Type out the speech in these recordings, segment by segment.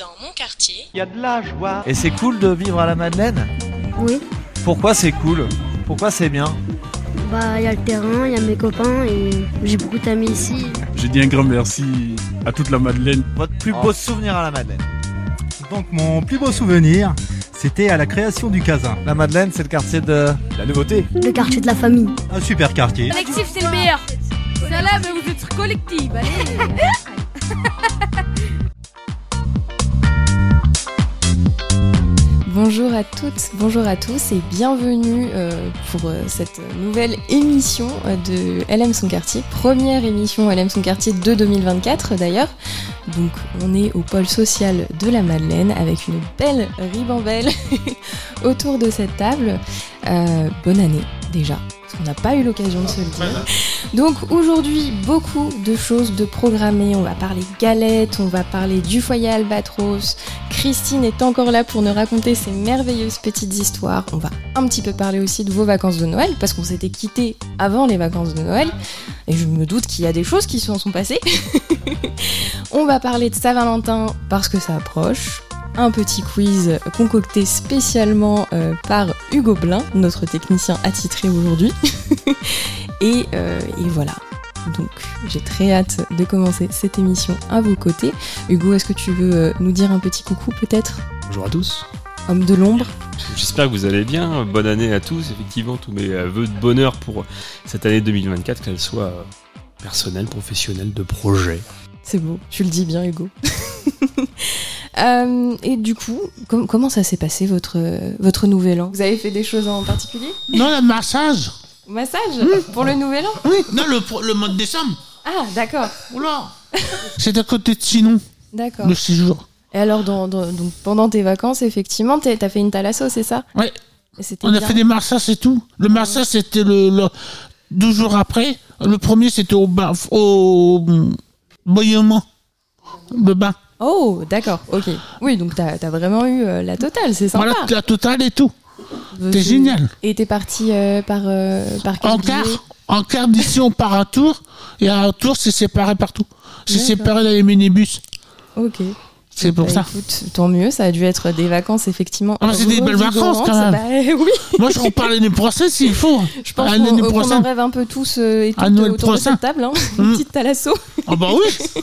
dans mon quartier. Il y a de la joie. Et c'est cool de vivre à la Madeleine? Oui. Pourquoi c'est cool? Pourquoi c'est bien? Bah, il y a le terrain, il y a mes copains et j'ai beaucoup d'amis ici. J'ai dit un grand merci à toute la Madeleine. Votre plus beau souvenir à la Madeleine Donc mon plus beau souvenir, c'était à la création du Casin. La Madeleine, c'est le quartier de La nouveauté. Le quartier de la famille. Un super quartier. Collectif, c'est le meilleur. Ça là, mais vous êtes collectif. Allez. Bonjour à toutes, bonjour à tous et bienvenue euh, pour euh, cette nouvelle émission euh, de LM Son Quartier, première émission LM Son Quartier de 2024 d'ailleurs. Donc on est au pôle social de la Madeleine avec une belle ribambelle autour de cette table. Bonne année déjà, parce qu'on n'a pas eu l'occasion de se le dire. Donc aujourd'hui, beaucoup de choses de programmer. On va parler galettes, on va parler du foyer Albatros. Christine est encore là pour nous raconter ses merveilleuses petites histoires. On va un petit peu parler aussi de vos vacances de Noël, parce qu'on s'était quitté avant les vacances de Noël. Et je me doute qu'il y a des choses qui s'en sont passées. on va parler de Saint-Valentin parce que ça approche. Un petit quiz concocté spécialement euh, par Hugo Blin, notre technicien attitré aujourd'hui. et, euh, et voilà. Donc j'ai très hâte de commencer cette émission à vos côtés. Hugo, est-ce que tu veux euh, nous dire un petit coucou peut-être? Bonjour à tous. Homme de l'ombre J'espère que vous allez bien. Bonne année à tous. Effectivement, tous mes vœux de bonheur pour cette année 2024, qu'elle soit personnelle, professionnelle, de projet. C'est beau, tu le dis bien Hugo. Euh, et du coup, com- comment ça s'est passé votre, votre nouvel an? Vous avez fait des choses en particulier? Non, le massage. Massage? Pour le nouvel an? Oui, non, le, le mois de décembre. Ah, d'accord, Oula. C'est à côté de Chinon, d'accord. le séjour. Et alors, dans, dans- donc, pendant tes vacances, effectivement, t'as fait une thalasso, c'est ça? C'était On a fait des massages et tout. Le massage, c'était le, le- deux jours après. Le premier, c'était au bain, au hum, bouillonnement. Le bain. Oh, d'accord, ok. Oui, donc t'as as vraiment eu euh, la totale, c'est sympa. Voilà, la totale et tout. Euh, C'était c'est- génial. Et t'es parti euh, par, euh, par quel En billet quart, en quart d'ici, on part un tour. Et à un tour, c'est séparé partout. C'est D'accord. séparé dans les minibus. Ok. C'est pour Bah, ça. Écoute, tant mieux, ça a dû être des vacances effectivement. Ah, c'est des belles vacances, quand revigorantes. même. Bah, oui, Moi, je repars l'année prochaine s'il faut. je pense À qu'on l'année qu'on en prochaine. rêve un peu tous euh, et À toutes Noël autour de prochain. cette table. Hein. Une Mm. petite thalasso. Ah bah oui.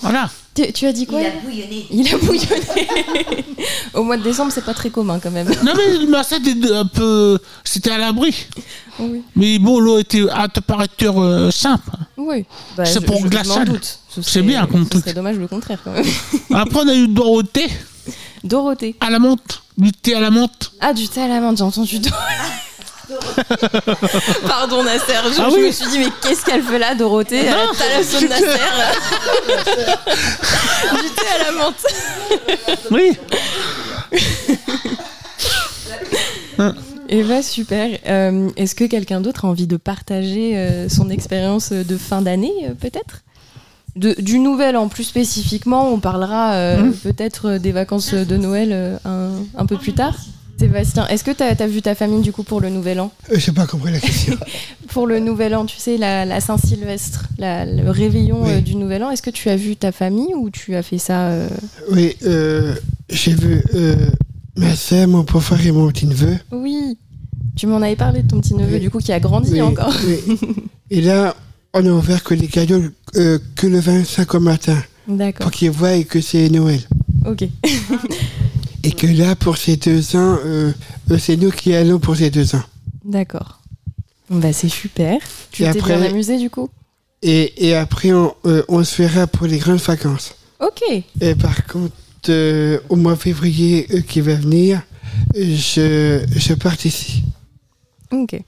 Voilà. Tu, tu as dit quoi Il a bouillonné. Il a bouillonné. Au mois de décembre, c'est pas très commun quand même. Non mais le massage était un peu... C'était à l'abri. Oui. Mais bon, l'eau était à température euh, simple. Oui. Bah, C'est pour. Ce C'est bien comme ce truc. serait dommage le contraire quand même. Après, on a eu Dorothée Dorothée. à la menthe. Du thé à la menthe. Ah, du thé à la menthe, j'ai entendu Dorothée. Pardon Nasser, je, Ah je me suis dit mais qu'est-ce qu'elle fait là Dorothée? Elle a thalasso de Nasser Du thé à la menthe Oui. Et bah super. Euh, Est-ce que quelqu'un d'autre a envie de partager euh, son expérience de fin d'année euh, peut-être? Du nouvel an plus spécifiquement, on parlera euh, Mhm. peut-être des vacances de Noël euh, un, un peu plus tard. Sébastien, est-ce que tu as, vu ta famille du coup pour le nouvel an? Euh, J'ai pas compris la question. Pour le nouvel an, tu sais, la, la Saint-Sylvestre, le réveillon Oui. euh, du nouvel an, est-ce que tu as vu ta famille ou tu as fait ça euh, oui, euh, j'ai vu ma sœur, mon beau-frère et mon petit-neveu. Oui, tu m'en avais parlé de ton petit neveu Oui. du coup qui a grandi Oui, encore. oui. Et là, on a ouvert que les cadeaux que le 25 au matin, D'accord, pour qu'ils voient que c'est Noël. ok. Et que là, pour ces deux ans, euh, euh, c'est nous qui allons pour ces deux ans. D'accord. Bah c'est super. Tu t'es bien amusé du coup? Et, et après, on, euh, on se verra pour les grandes vacances. Ok. Et par contre, euh, au mois de février qui va venir, je, je pars ici. Ok.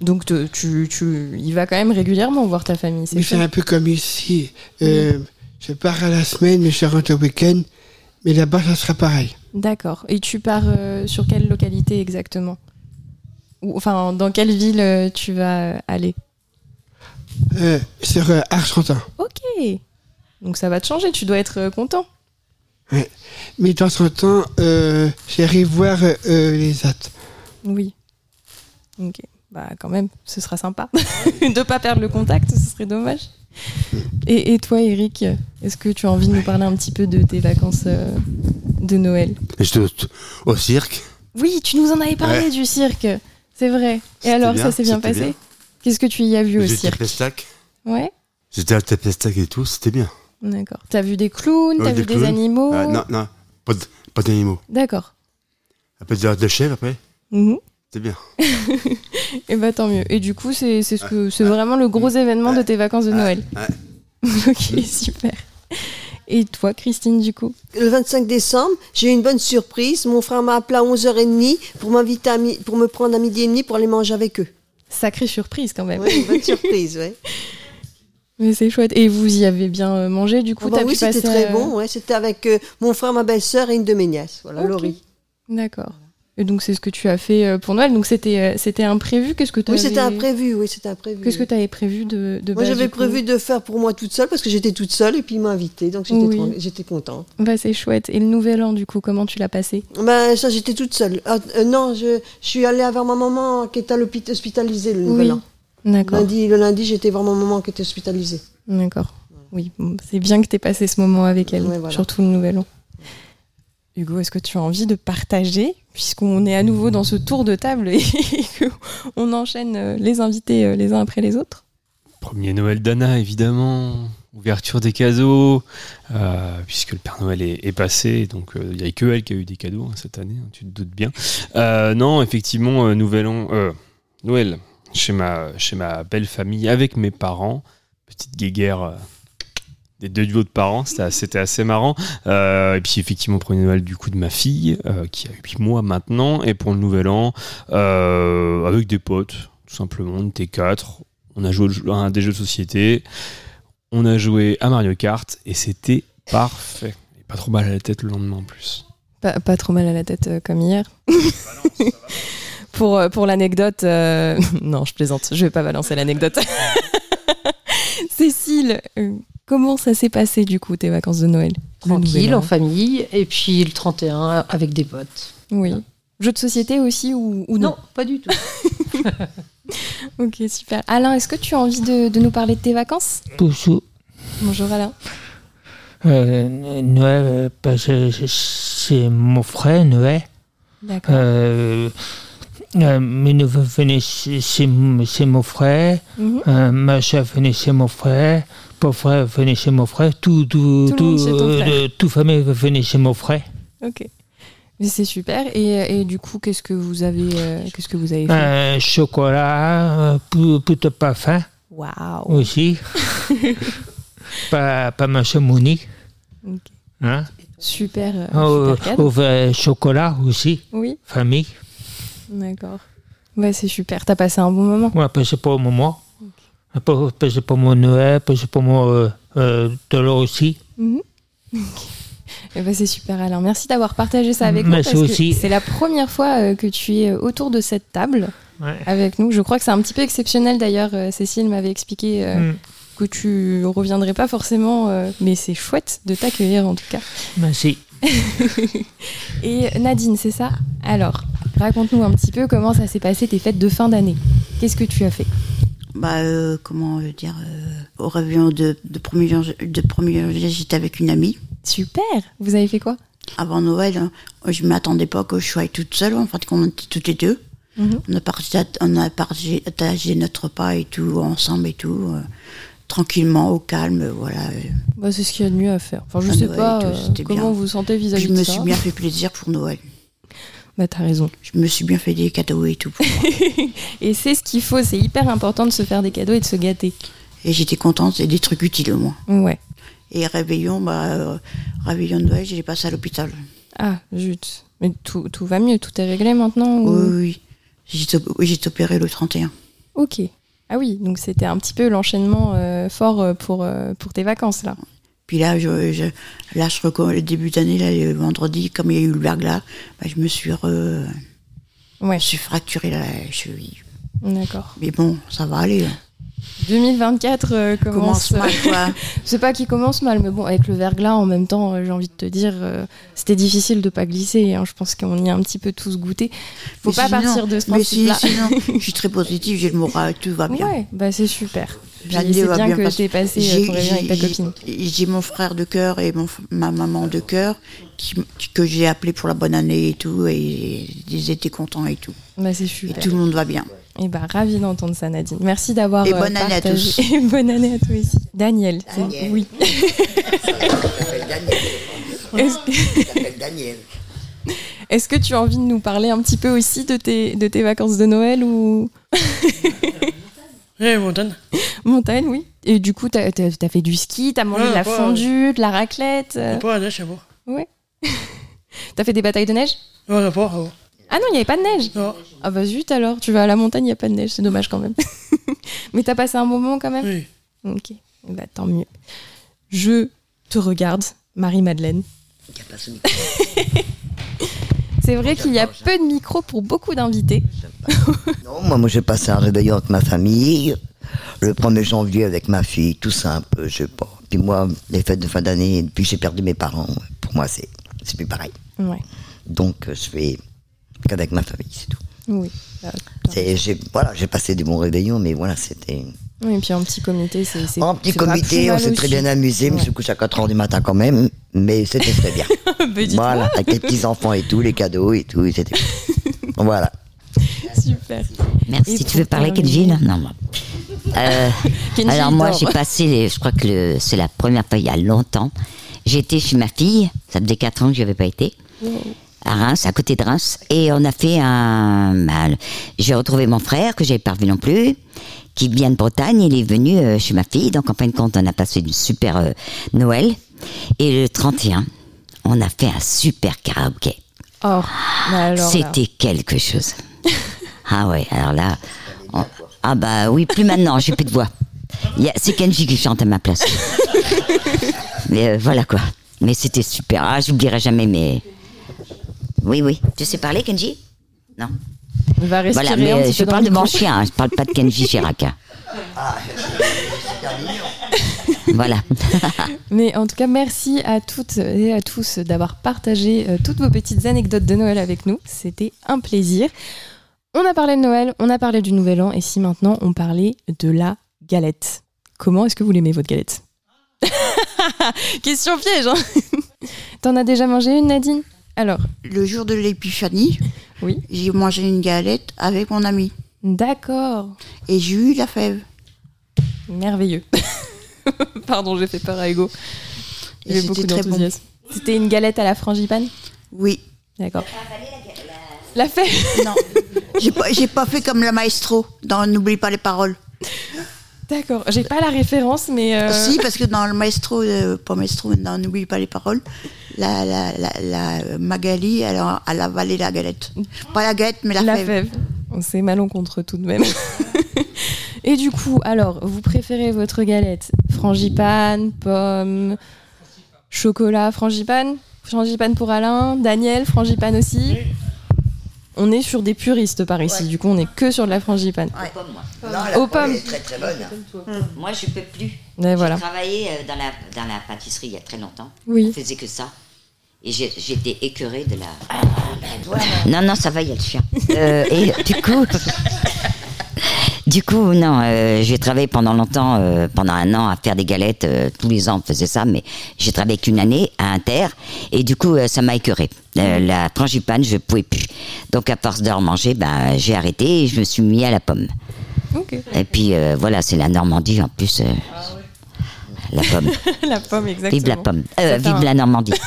Donc te- tu, tu y vas quand même régulièrement voir ta famille, c'est un peu comme ici. Euh, Je pars à la semaine, mais je rentre au week-end. Mais là-bas, ça sera pareil. D'accord. Et tu pars euh, sur quelle localité exactement? Ou, Enfin, dans quelle ville euh, tu vas euh, aller? Euh, sur Argentin. Ok. Donc ça va te changer, tu dois être content. Mais de temps en temps, j'arrive voir les actes. Oui. Ok. Bah quand même, ce sera sympa. de pas perdre le contact, ce serait dommage. Et, et toi, Eric, est-ce que tu as envie de nous parler un petit peu de tes vacances euh, de Noël? J'étais au, au cirque. Oui, tu nous en avais parlé Ouais. du cirque, c'est vrai. Et alors, bien, ça s'est bien passé? Qu'est-ce que tu y as vu au J'étais cirque? Pestac. Ouais, J'étais à pestac et tout, c'était bien. d'accord. T'as vu des clowns, Ouais, t'as des vu des animaux? Ah, non, non, pas d'animaux. D'accord. Après, de, de chèvre après, Mhm. C'était bien. Et bah tant mieux. Et du coup, c'est c'est ce que c'est vraiment le gros événement de tes vacances de Noël. Ouais. ok, super. Et toi, Christine, du coup? Le 25 décembre, j'ai eu une bonne surprise. Mon frère m'a appelé à 11h30 pour m'inviter à mi- pour me prendre à midi et demi pour aller manger avec eux. Sacrée surprise quand même. Ouais, une bonne surprise, ouais. Mais c'est chouette. Et vous y avez bien euh, mangé, du coup Ah bah oui, c'était très euh, bon. Ouais, c'était avec euh, mon frère, ma belle-sœur et une de mes nièces. Voilà. Laurie. D'accord. Et donc c'est ce que tu as fait euh, pour Noël. Donc c'était euh, c'était imprévu. Qu'est-ce que tu Oui, c'était imprévu. Oui, c'était imprévu. Qu'est-ce que tu avais prévu de, de Moi, j'avais prévu de faire pour moi toute seule parce que j'étais toute seule et puis il m'a invité, donc j'étais Oui. j'étais contente. Bah c'est chouette. Et le nouvel an, du coup, comment tu l'as passé? Ben ça, j'étais toute seule. Ah, euh, non, je, je suis allée voir ma maman qui était à l'hôpital hospitalisée le nouvel Oui. an. D'accord. Lundi, le lundi, j'étais voir ma maman qui était hospitalisée. D'accord. Oui, bon, c'est bien que tu aies passé ce moment avec elle, Ouais, voilà. surtout le nouvel an. Hugo, est-ce que tu as envie de partager, puisqu'on est à nouveau dans ce tour de table et qu'on enchaîne euh, les invités euh, les uns après les autres? Premier Noël d'Anna, évidemment. Ouverture des cadeaux, euh, puisque le Père Noël est, passé, donc il n'y a que elle qui a eu des cadeaux hein, cette année, hein, tu te doutes bien. Non, effectivement, Nouvel An, Noël, chez ma, chez ma belle famille, avec mes parents, petite guéguerre des deux duos de parents, c'était assez, marrant. Euh, et puis effectivement, premier Noël du coup de ma fille, euh, qui a 8 mois maintenant, et pour le Nouvel An, euh, avec des potes, tout simplement, on était quatre, on a joué à des jeux de société, on a joué à Mario Kart et c'était parfait. Et pas trop mal à la tête le lendemain en plus. pas, trop mal à la tête comme hier. pour pour l'anecdote, non, je plaisante, je vais pas balancer l'anecdote. Cécile, euh, comment ça s'est passé du coup tes vacances de Noël Le Tranquille, en famille, et puis le 31 avec des potes. Oui. Jeux de société aussi ou, ou non Non, pas du tout. Ok, super. Alain, est-ce que tu as envie de, de nous parler de tes vacances? Bonjour. Bonjour Alain. Euh, Noël, euh, parce que c'est mon frère Noël. D'accord. Euh, euh, mes neveux venaient chez, chez mon frère, Mhm. euh, ma venait chez mon frère, mon frère venait chez mon frère, tout, tout, Tout ton euh, famille venait chez mon frère. Ok. Mais c'est super. Et, et du coup, qu'est-ce que vous avez, euh, qu'est-ce que vous avez fait? Un chocolat, de parfum Waouh. aussi. pas, pas ma chemonie. Ok. Hein? Super, Au, super chocolat aussi, Oui, famille. D'accord. Ouais, c'est super. T'as passé un bon moment. Ouais, que pour moi. Parce parce que pour mon Noël, parce que pour moi, euh, euh, aussi. Mhm. Ok. Eh ben, c'est super Alain. Merci d'avoir partagé ça avec Merci nous. C'est la première fois euh, que tu es autour de cette table Ouais. avec nous. Je crois que c'est un petit peu exceptionnel d'ailleurs. euh, Cécile m'avait expliqué euh, Mm. que tu reviendrais pas forcément, euh, mais c'est chouette de t'accueillir en tout cas. Merci. Et Nadine, c'est ça? Alors, raconte-nous un petit peu comment ça s'est passé tes fêtes de fin d'année. Qu'est-ce que tu as fait? Bah, euh, comment euh, dire, euh, au réveillon de, de 1er janvier, de 1er janvier, j'étais avec une amie. Super Vous avez fait quoi? Avant Noël, hein, je m'attendais pas que je sois toute seule, en fait, qu'on était toutes les deux. Mhm. On a partagé, on a partagé, partagé notre repas et tout, ensemble et tout, euh, tranquillement, au calme, euh, voilà. bah, C'est ce qu'il y a de mieux à faire. Enfin, je À sais Noël pas tout, comment bien. vous sentez vis-à-vis Je de me ça. suis bien fait plaisir pour Noël. Bah, t'as raison. Je me suis bien fait des cadeaux et tout. pour. Et c'est ce qu'il faut, c'est hyper important de se faire des cadeaux et de se gâter. et j'étais contente, c'est des trucs utiles au moins. Ouais. Et réveillon, bah, euh, réveillon de Noël, j'ai passé à l'hôpital. Ah, zut. Mais tout, tout va mieux, tout est réglé maintenant ou- Oui, oui, oui. J'ai opéré le 31. Ok. Ah oui, donc c'était un petit peu l'enchaînement euh, fort euh, pour, euh, pour tes vacances là. Puis là, je, je, là, je le début d'année, là, le vendredi, comme il y a eu le verglas, bah, je me suis re... Ouais. Je suis fracturé la cheville. D'accord. Mais bon, ça va aller. Hein. 2024 euh, commence, Commence mal, quoi. c'est pas qu'il commence mal, mais bon, avec le verglas en même temps, euh, j'ai envie de te dire, euh, c'était difficile de pas glisser. hein. Je pense qu'on y a un petit peu tous goûté. Faut Mais pas partir de ce Mais si, principe-là. sinon, je suis très positive, j'ai le moral, tout va bien. Ouais, bah c'est super. C'est va bien, que t'aies passé j'ai- euh, ton réveillon avec ta j'ai- copine. J'ai mon frère de cœur et mon, ma maman de cœur qui, qui- que j'ai appelé pour la bonne année et tout, et ils étaient contents et tout. Bah c'est Et super. tout le monde va bien. Et bah ravi d'entendre ça Nadine. Merci d'avoir Et euh, bonne année à tous. Et bonne année à toi aussi. Daniel. Daniel. Oui. Est-ce que- Daniel. Est-ce que tu as envie de nous parler un petit peu aussi de tes, de tes vacances de Noël ou Eh, montagne. montagne, oui Et du coup, t'as as, fait du ski, t'as mangé Ouais, de la pas- fondue, de la raclette euh, Pas à neige, bon. Ouais. t'as fait des batailles de neige? Non, non, pas. Ah non, il n'y avait pas de neige Non. Ah bah zut alors, tu vas à la montagne, il n'y a pas de neige, c'est dommage quand même. Mais t'as passé un bon moment quand même Oui. Ok, bah tant mieux. Je te regarde, Marie-Madeleine. C'est vrai qu'il y a peu de micros pour beaucoup d'invités. Non, moi, moi j'ai passé un réveillon avec ma famille, le 1er janvier avec ma fille, tout simple, je sais pas. Puis moi, les fêtes de fin d'année, depuis que j'ai perdu mes parents, pour moi, c'est c'est plus pareil. Ouais, Donc, je fais qu'avec ma famille, c'est tout. oui. Bah, C'est- j'ai- Voilà, j'ai passé des bons réveillons, mais voilà, c'était. Oui, et puis en petit comité, c'est. En petit comité, on s'est très bien amusé, je me suis couché à 4h du matin quand même, mais c'était très bien. Bah, voilà, avec les petits-enfants et tout, les cadeaux et tout, c'était Voilà. Super. Merci. Et tu veux parler, là? Non. Euh, Kenji, alors moi, j'ai passé, les, je crois que le- c'est la première fois il y a longtemps. J'étais chez ma fille, ça faisait 4 ans que je n'y avais pas été, à Reims, à côté de Reims, et on a fait un... bah, j'ai retrouvé mon frère, que j'avais pas revu non plus, qui vient de Bretagne, il est venu euh, chez ma fille, donc en fin de compte, on a passé une super euh, Noël, et le 31, on a fait un super karaoké. Oh. C'était quelque chose. ah ouais, alors là. on- Ah bah oui, plus maintenant, j'ai plus de voix. C'est Kenji qui chante à ma place. mais euh, voilà quoi. Mais c'était super. Ah, j'oublierai jamais, mais. Oui, oui. Tu sais parler, Kenji? Non. Il va respirer Voilà, mais un euh, petit je peu parle le de mon chien, hein, je parle pas de Kenji Chirac. hein. voilà. Mais en tout cas, merci à toutes et à tous d'avoir partagé euh, toutes vos petites anecdotes de Noël avec nous. C'était un plaisir. On a parlé de Noël, on a parlé du Nouvel An, et si maintenant on parlait de la galette? Comment est-ce que vous l'aimez, votre galette? Question piège, hein T'en as déjà mangé une, Nadine? Alors Le jour de l'épiphanie, oui. j'ai mangé une galette avec mon ami. D'accord. Et j'ai eu la fève. Merveilleux. Pardon, j'ai fait peur à Ego. J'ai c'était beaucoup très bon. d'enthousiasme. C'était une galette à la frangipane? Oui. D'accord. La fève? Non. J'ai pas, fait comme la maestro dans N'oublie pas les paroles. D'accord, j'ai pas la référence, mais. euh, Si, parce que dans le maestro, euh, pas maestro, mais dans N'oublie pas les paroles, la, la, la, la Magali, elle a, elle a avalé la galette. Pas la galette, mais la, La fève. fève. C'est malencontreux tout de même. Et du coup, alors, vous préférez votre galette frangipane, pomme, chocolat, frangipane Frangipane pour Alain, Daniel, frangipane aussi On est sur des puristes par ici, du coup on est que sur de la frangipane. Aux pommes. très très bonne. Moi, je peux plus. Ouais, voilà. J'ai travaillé euh, dans la, dans la pâtisserie il y a très longtemps. Oui. On faisait que ça. Et j'étais écœurée de la. non, non, ça va, il y a le chien. Euh, et du coup. Du coup, non, euh, j'ai travaillé pendant longtemps, euh, pendant un an, à faire des galettes. euh, tous les ans, on faisait ça, mais j'ai travaillé qu'une année à Inter, et du coup, ça m'a écœuré. La frangipane, je pouvais plus. Donc, à force de remanger, ben, j'ai arrêté et je me suis mis à la pomme. Et puis, voilà, c'est la Normandie en plus. euh, la pomme. la pomme, exactement. Vive la pomme. Vive un- la Normandie.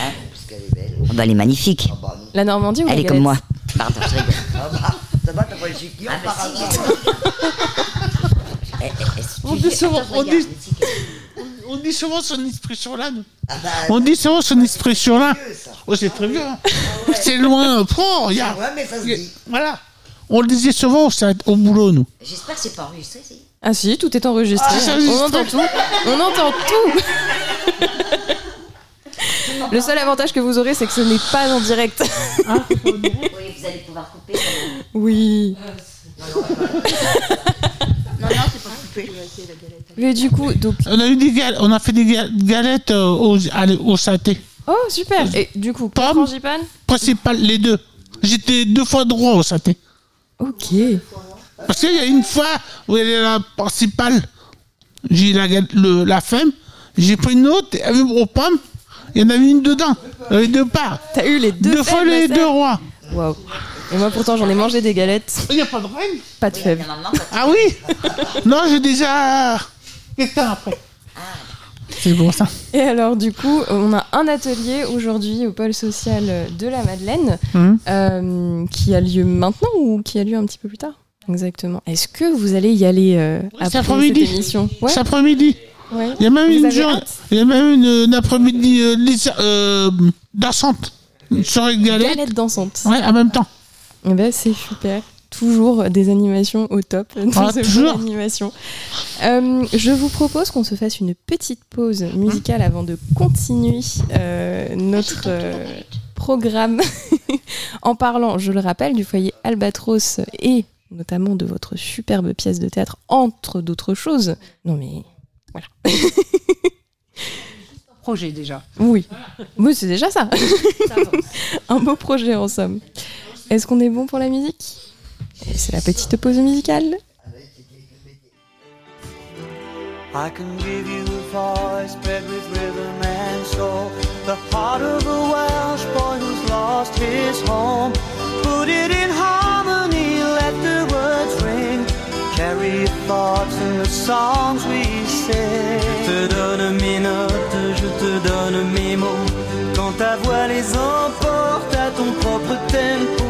Hein Oh, bah, elle est magnifique. La Normandie ou la Elle est galette comme moi. Pardon, je rigole. Ça va, t'as pas les chiquilles Ah, bah, par si. hasard Eh, eh, eh, On tu dit souvent, attends, on regarde, dit, on, on dit souvent son expression-là. nous. Ah bah, On dit souvent son expression-là. Oh, c'est très bien. C'est loin. Prends, regarde. Ouais, mais ça se dit. Voilà. On le disait souvent au, au boulot, nous. J'espère que c'est pas enregistré, si. Ah si, tout est enregistré. Ah, c'est on enregistré. entend tout. On entend tout. Le seul avantage que vous aurez, c'est que ce n'est pas en direct. Oui, vous allez pouvoir couper. Oui. Non, non, c'est pas coupé. Mais du coup, donc. On a, eu des gal- on a fait des gal- galettes euh, au, allez, au saté. Oh, super. Et du coup, Pomme, frangipane principal, les deux. J'étais deux fois droit au saté. Ok. Parce qu'il y a une fois où elle est la principale, j'ai la, le- la femme, j'ai pris une autre, aux pommes, il y en avait une dedans, avec deux parts. T'as eu les deux Deux fois les deux rois. Waouh. Et moi, pourtant, j'en ai mangé des galettes. Il n'y a pas de reine Pas de fèves. Ah oui Non, j'ai déjà quelqu'un après. C'est bon ça. Et alors, du coup, on a un atelier aujourd'hui au pôle social de la Madeleine Mhm. euh, qui a lieu maintenant ou qui a lieu un petit peu plus tard Exactement. Est-ce que vous allez y aller euh, après cet cette émission? Ouais. Cet après-midi. Ouais. Il y a même Vous une journée, il y a même une, une après-midi euh, euh, dansante. Une soirée de galette. Galette dansante. Ouais, en même temps. Eh ben, c'est super. Toujours des animations au top dans Ah, ce toujours. animation. Euh, je vous propose qu'on se fasse une petite pause musicale avant de continuer euh, notre euh, programme en parlant, je le rappelle, du foyer Albatros et notamment de votre superbe pièce de théâtre, entre d'autres choses. Non mais voilà. Projet déjà. Oui, oui c'est déjà ça. Un beau projet en somme. Est-ce qu'on est bon pour la musique? C'est la petite pause musicale. I can give you a voice bred with rhythm and soul. The heart of a Welsh boy who's lost his home. Put it in harmony, let the words ring. Carry your thoughts in the songs we sing. Je te donne mes notes, je te donne mes mots. Quand ta voix les emporte à ton propre tempo.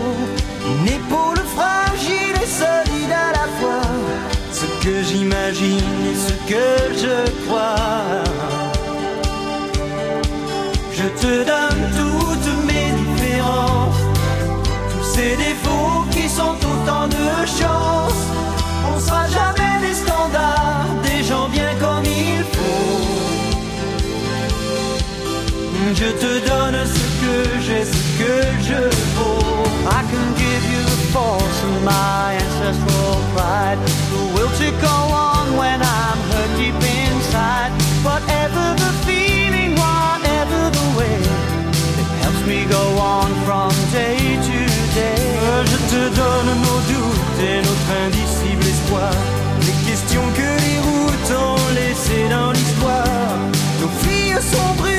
Une épaule fragile et solide à la fois. Ce que j'imagine et ce que je crois. Je te donne toutes mes différences, tous ces défauts qui sont autant de chances. On sera jamais Je te donne ce que j'ai, ce que je vaux. I can give you the force of my ancestral pride. The will to go on when I'm hurt deep inside. Whatever the feeling, whatever the way, it helps me go on from day to day. Je te donne nos doutes et notre indicible espoir. Les questions que les routes ont laissées dans l'histoire. Nos filles sont brûlées,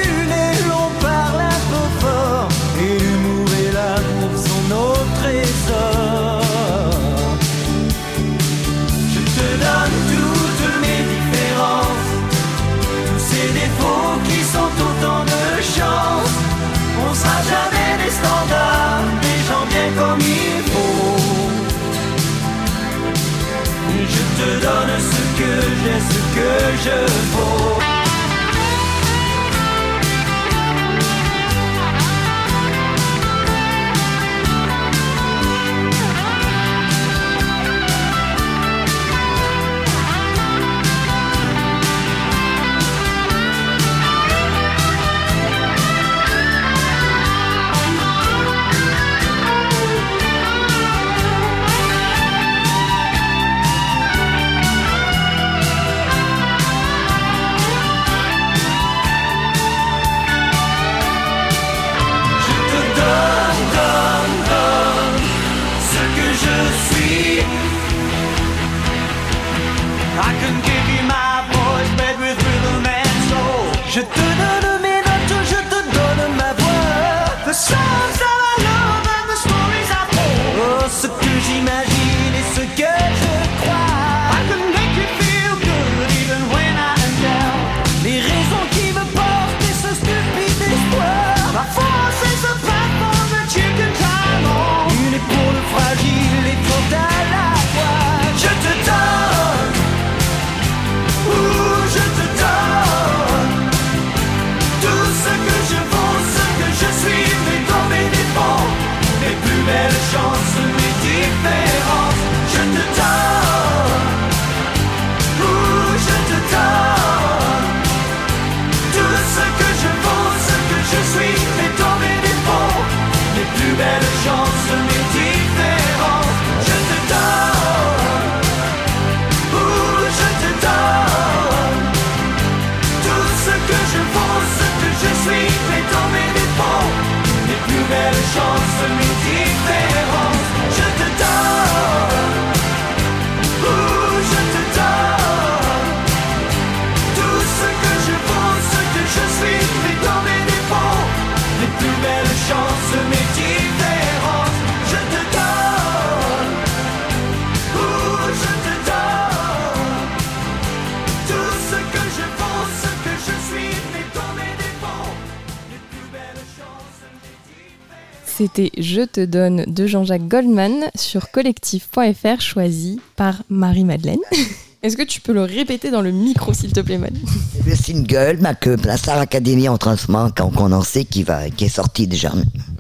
Je te donne de Jean-Jacques Goldman sur collectif.fr choisi par Marie-Madeleine. Est-ce que tu peux le répéter dans le micro, s'il te plaît, Madeleine? Le single, ma que la Star Academy en transement, quand on sait qui, va, qui est sorti déjà.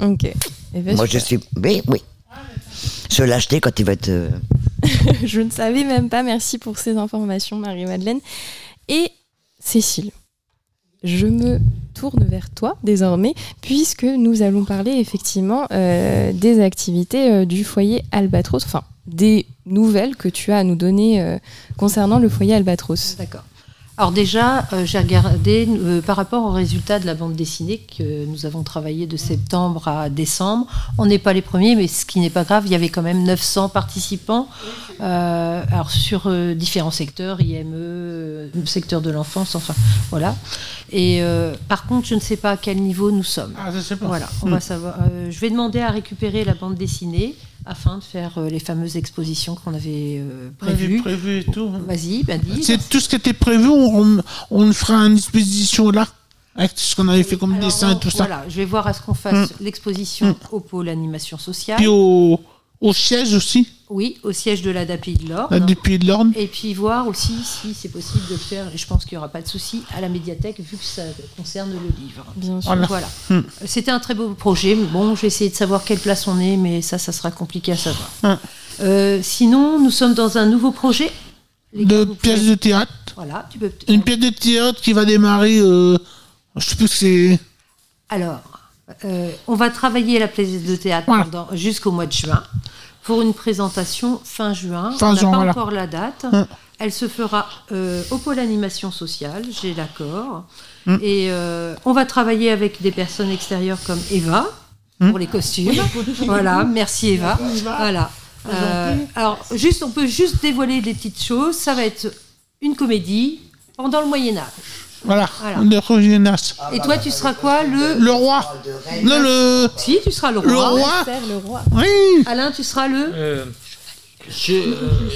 Ok. Eh ben, Moi, je suis. Oui, oui. Je vais l'acheter quand il va être. euh, je ne savais même pas. Merci pour ces informations, Marie-Madeleine. Et Cécile, je me tourne vers toi désormais, puisque nous allons parler effectivement euh, des activités euh, du foyer Albatros, enfin des nouvelles que tu as à nous donner euh, concernant le foyer Albatros. D'accord. Alors déjà, j'ai regardé par rapport aux résultats de la bande dessinée que nous avons travaillé de septembre à décembre. On n'est pas les premiers, mais ce qui n'est pas grave, il y avait quand même 900 participants. Sur différents secteurs, IME, secteur de l'enfance, enfin voilà. Et euh, par contre, je ne sais pas à quel niveau nous sommes. Ah, je sais pas. Voilà, on va savoir. Euh, je vais demander à récupérer la bande dessinée afin de faire euh, les fameuses expositions qu'on avait euh, On avait prévues. prévu et tout. Vas-y, ben dis. C'est tout ce qui était prévu, on, on fera une exposition là, avec ce qu'on avait fait comme Alors, dessin et tout ça? Voilà, je vais voir à ce qu'on fasse Mm. l'exposition au pôle animation sociale. Puis au, au siège aussi, Oui, au siège de l'ADAPI de l'Orne. la DP de l'Orne. Et puis voir aussi si c'est possible de le faire, et je pense qu'il n'y aura pas de souci, à la médiathèque, vu que ça concerne le livre. Bien sûr. Voilà. Voilà. Hmm. C'était un très beau projet. mais Bon, je vais essayer de savoir quelle place on est, mais ça, ça sera compliqué à savoir. Hmm. Euh, sinon, nous sommes dans un nouveau projet. De pièce de théâtre. Voilà, tu peux. Une pièce de théâtre qui va démarrer, euh, je sais plus si c'est. Alors, euh, on va travailler la pièce de théâtre jusqu'au mois de juin pour une présentation fin juin. Fin on n'a juin, pas voilà. encore la date. Mm. Elle se fera euh, au pôle animation sociale, j'ai l'accord. Mm. Et euh, on va travailler avec des personnes extérieures comme Eva Mm. pour les costumes. voilà, merci Eva. Voilà. Euh, alors, juste, on peut juste dévoiler des petites choses. Ça va être une comédie pendant le Moyen Âge. Voilà, Voilà. le Rogénas. Et toi, tu seras quoi le Le roi. Non, le. Si, tu seras le roi. Le roi. le roi. Oui. Alain, tu seras le. Euh, je, euh.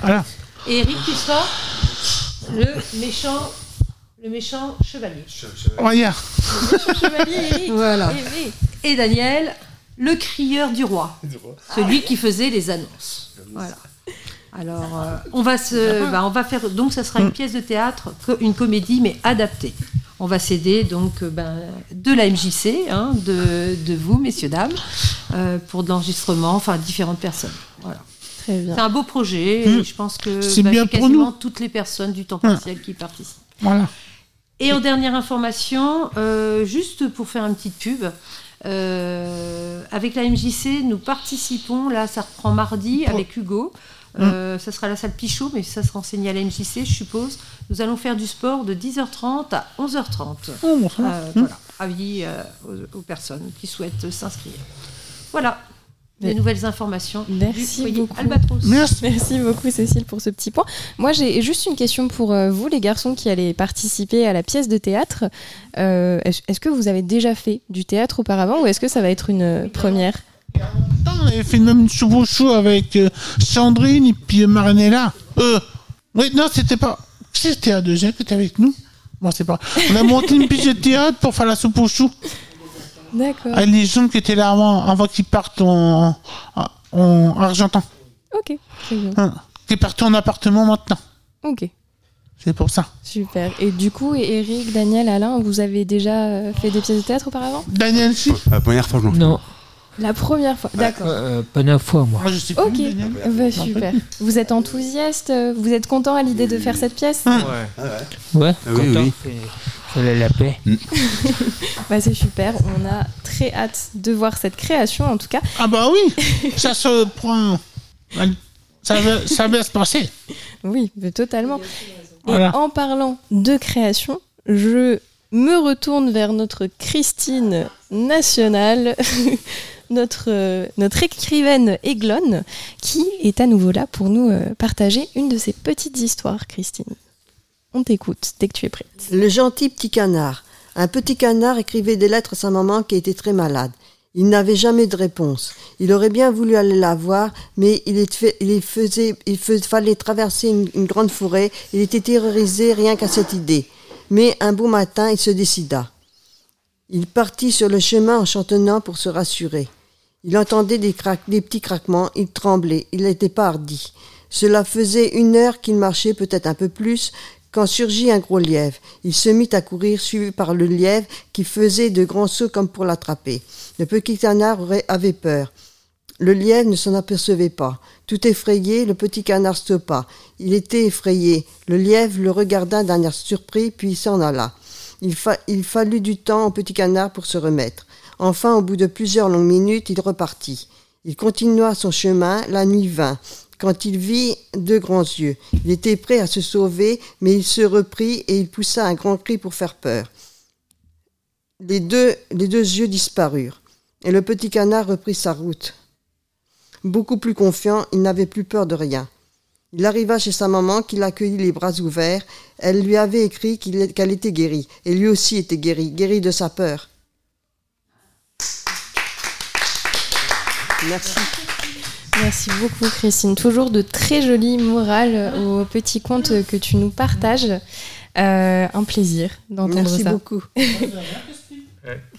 Voilà. Et Eric, tu seras le méchant, le méchant chevalier. Regarde. chevalier, Eric. Voilà. Aimé. Et Daniel, le crieur du roi. Celui qui faisait les annonces. Voilà. Alors, euh, on va se, bah, on va faire. Donc, ça sera une pièce de théâtre, une comédie, mais adaptée. On va s'aider donc euh, ben, de la MJC, hein, de, de vous, messieurs dames, euh, pour de l'enregistrement, enfin différentes personnes. Voilà. Très bien. C'est un beau projet. Mm. Et je pense que C'est bah, bien pour quasiment nous. toutes les personnes du temps Mm. partiel qui participent. Voilà. Et en dernière information, euh, juste pour faire une petite pub, euh, avec la MJC, nous participons, là ça reprend mardi avec Hugo, euh, ça sera la salle Pichot, mais ça sera enseigné à la MJC, je suppose. Nous allons faire du sport de 10h30 à 11h30. Oh, bon, ça va. Euh, Voilà, avis euh, aux, aux personnes qui souhaitent s'inscrire. Voilà, les nouvelles informations du Merci foyer beaucoup. Albatros. Merci beaucoup Cécile pour ce petit point. Moi j'ai juste une question pour euh, vous les garçons qui allez participer à la pièce de théâtre. Euh, Est-ce que vous avez déjà fait du théâtre auparavant ou est-ce que ça va être une première? On avait fait même une soupe au chou avec euh, Sandrine et puis euh, Marinella. Euh, oui, non, c'était pas. C'était à deuxième qui était avec nous. Bon, c'est pas. On a monté une pièce de théâtre pour faire la soupe au chou. D'accord. Avec les gens qui étaient là avant, avant qu'ils partent en, en, en Argentin. Ok, très bien. Hein, qui partent en appartement maintenant. Ok, C'est pour ça. super. Et du coup, Eric, Daniel, Alain, vous avez déjà euh, fait des pièces de théâtre auparavant? Daniel, si. La première fois, non. Non, La première fois, d'accord. euh, première fois, moi. Moi, je sais plus, Ok, Daniel. bah, super. Vous êtes enthousiaste euh, Vous êtes content à l'idée de faire cette pièce Ouais. Ouais, Ah oui, content, oui. la paix. Bah c'est super, on a très hâte de voir cette création en tout cas. Ah bah oui, ça se prend. Ça va, ça va se passer. Oui, mais totalement. Et Voilà. en parlant de création, je me retourne vers notre Christine nationale, notre, euh, notre écrivaine Aiglone, qui est à nouveau là pour nous euh, partager une de ses petites histoires, Christine. On t'écoute dès que tu es prête. Le gentil petit canard. Un petit canard écrivait des lettres à sa maman qui était très malade. Il n'avait jamais de réponse. Il aurait bien voulu aller la voir, mais il, il faisait, il fallait traverser une grande forêt. Il était terrorisé rien qu'à cette idée. Mais un beau matin, il se décida. Il partit sur le chemin en chantonnant pour se rassurer. Il entendait des, petits craquements, il tremblait, il n'était pas hardi. Cela faisait une heure qu'il marchait, peut-être un peu plus, quand surgit un gros lièvre. Il se mit à courir, suivi par le lièvre, qui faisait de grands sauts comme pour l'attraper. Le petit canard avait peur. Le lièvre ne s'en apercevait pas. Tout effrayé, le petit canard stoppa. Il était effrayé. Le lièvre le regarda d'un air surpris, puis s'en alla. Il fallut du temps au petit canard pour se remettre. Enfin, au bout de plusieurs longues minutes, il repartit. Il continua son chemin, la nuit vint, quand il vit deux grands yeux. Il était prêt à se sauver, mais il se reprit et il poussa un grand cri pour faire peur. Les deux, yeux disparurent, et le petit canard reprit sa route. Beaucoup plus confiant, il n'avait plus peur de rien. Il arriva chez sa maman qui l'accueillit les bras ouverts. Elle lui avait écrit qu'elle était guérie, et lui aussi était guéri, guéri de sa peur. Merci. Merci beaucoup Christine. Toujours de très jolies morales aux petits contes que tu nous partages. Euh, un plaisir d'entendre Merci ça. beaucoup.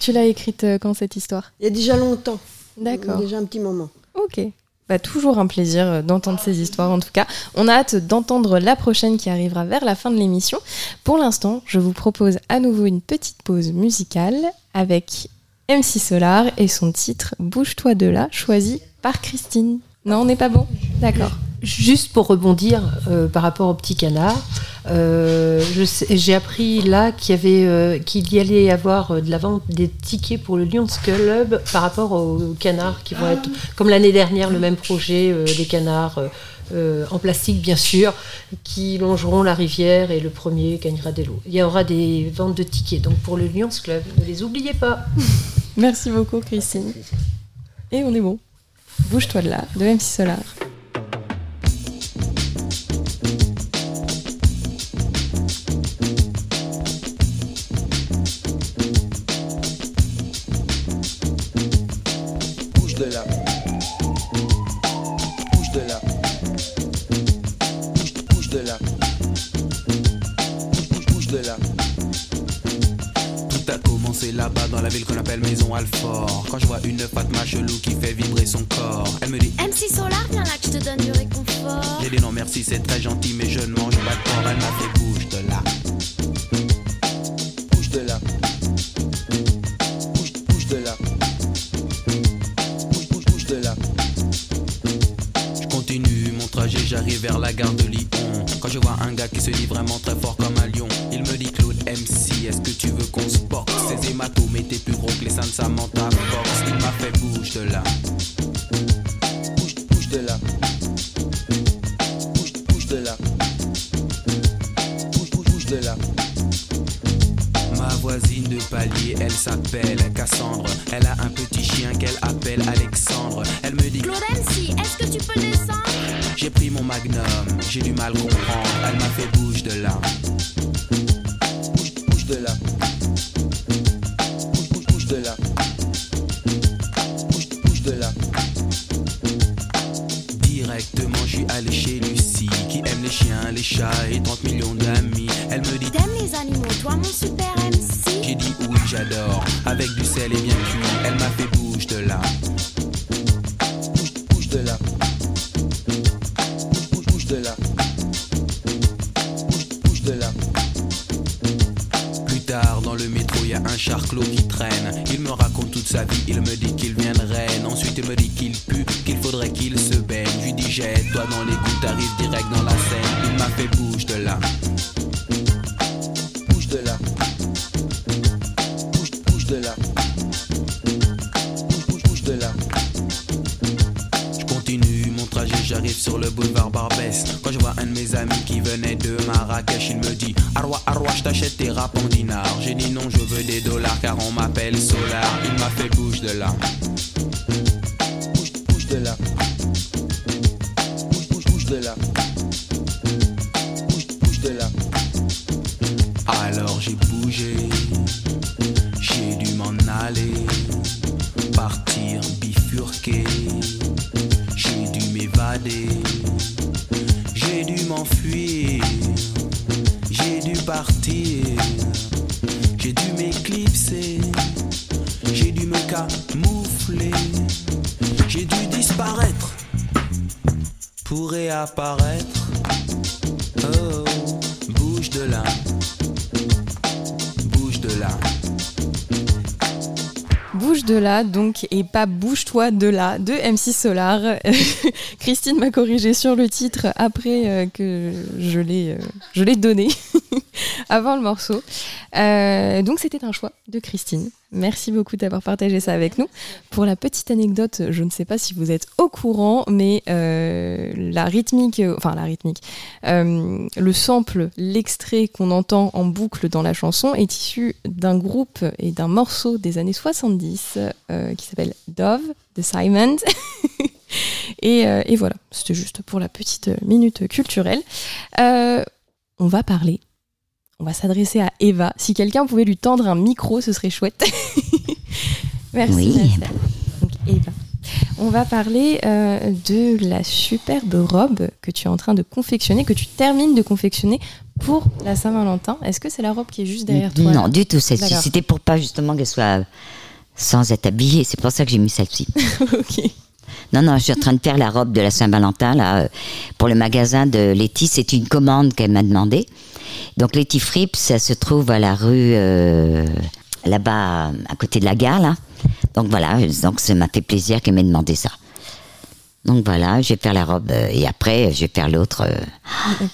Tu l'as écrite euh, quand cette histoire? Il y a déjà longtemps. D'accord. Déjà un petit moment. Ok. Bah, toujours un plaisir euh, d'entendre ces histoires en tout cas. On a hâte d'entendre la prochaine qui arrivera vers la fin de l'émission. Pour l'instant, je vous propose à nouveau une petite pause musicale avec MC Solar et son titre Bouge-toi de là, choisi par Christine. Non, on n'est pas bon D'accord. Juste pour rebondir euh, par rapport au petit canard, euh, j'ai appris là qu'il y, euh, allait y avoir de la vente des tickets pour le Lions Club par rapport aux canards qui vont être, comme l'année dernière, le même projet, des canards en plastique bien sûr, qui longeront la rivière et le premier gagnera des lots. Il y aura des ventes de tickets, donc pour le Lions Club, ne les oubliez pas. Merci beaucoup Christine. Et on est bon. Bouge-toi de là, de MC Solar. La ville qu'on appelle Maison Alfort. Quand je vois une Fatma chelou qui fait vibrer son corps, elle me dit MC Solar, viens là que je te donne du réconfort. J'ai dit non merci, c'est très gentil, mais je ne mange pas de porc. Elle m'a fait bouge de là. Bouge de là. Bouge, bouge de là. Bouge, bouge, bouge de là. Je continue mon trajet, j'arrive vers la gare de Lyon. Quand je vois un gars qui se dit vraiment très fort comme un lion, il me dit Claude MC, est-ce que tu veux qu'on se boxe? Ces hématomes étaient plus gros que les seins de Samantha Fox. Il m'a fait bouge de là. Bouge, bouge de là. Bouge, bouge de là. Bouge, bouge, bouge de là. Ma voisine de palier, elle s'appelle Cassandre. Elle a un petit chien qu'elle appelle Alexandre. Elle me dit Claude MC, est-ce que tu peux descendre? J'ai pris mon magnum, j'ai du mal comprendre. Elle m'a fait bouge de là. Bouge, bouge de là. Bouge bouge de là. Bouge, bouge, bouge de là. Pour réapparaître. Oh, bouge de là, bouge de là. Bouge de là, donc, et pas bouge-toi de là, de MC Solar. Christine m'a corrigé sur le titre après euh, que je l'ai, euh, je l'ai donné, avant le morceau. Euh, donc, c'était un choix de Christine. Merci beaucoup d'avoir partagé ça avec nous. Pour la petite anecdote, je ne sais pas si vous êtes au courant, mais euh, la rythmique, enfin la rythmique, euh, le sample, l'extrait qu'on entend en boucle dans la chanson est issu d'un groupe et d'un morceau des années 70 euh, qui s'appelle Dove de Simon. et, voilà, c'était juste pour la petite minute culturelle. On va parler on va s'adresser à Eva. Si quelqu'un pouvait lui tendre un micro, ce serait chouette. Merci. Oui. Donc, Eva. On va parler euh, de la superbe robe que tu es en train de confectionner, que tu termines de confectionner pour la Saint-Valentin. Est-ce que c'est la robe qui est juste derrière toi? Non, du tout. C'était pour pas justement qu'elle soit sans être habillée. C'est pour ça que j'ai mis celle-ci. ok. Non, non, je suis en train de faire la robe de la Saint-Valentin là euh, pour le magasin de Letty. C'est une commande qu'elle m'a demandé. Donc Letty Fripp, ça se trouve à la rue euh, là-bas à côté de la gare là. Donc voilà, donc ça m'a fait plaisir qu'elle m'ait demandé ça. Donc voilà, je vais faire la robe euh, et après je vais faire l'autre. euh,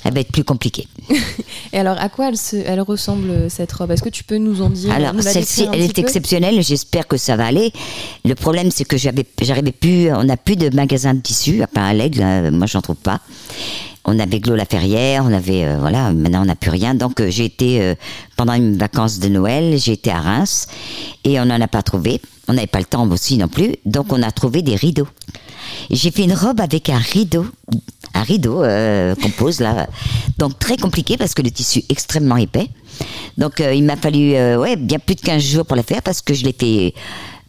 elle va être plus compliquée. Et alors, à quoi elle, se- elle ressemble euh, cette robe? Est-ce que tu peux nous en dire Alors celle-ci, elle est exceptionnelle. J'espère que ça va aller. Le problème, c'est que j'avais, j'arrivais plus. On n'a plus de magasin de tissu. À l'aigle, hein, moi j'en trouve pas. On avait Glo la Ferrière, on avait euh, voilà. Maintenant, on n'a plus rien. Donc j'ai été pendant une vacance de Noël, j'ai été à Reims et on n'en a pas trouvé. On n'avait pas le temps aussi non plus. Donc on a trouvé des rideaux. J'ai fait une robe avec un rideau, un rideau euh, qu'on pose là. Donc très compliqué parce que le tissu est extrêmement épais. Donc euh, il m'a fallu euh, ouais, bien plus de 15 jours pour la faire parce que je l'ai fait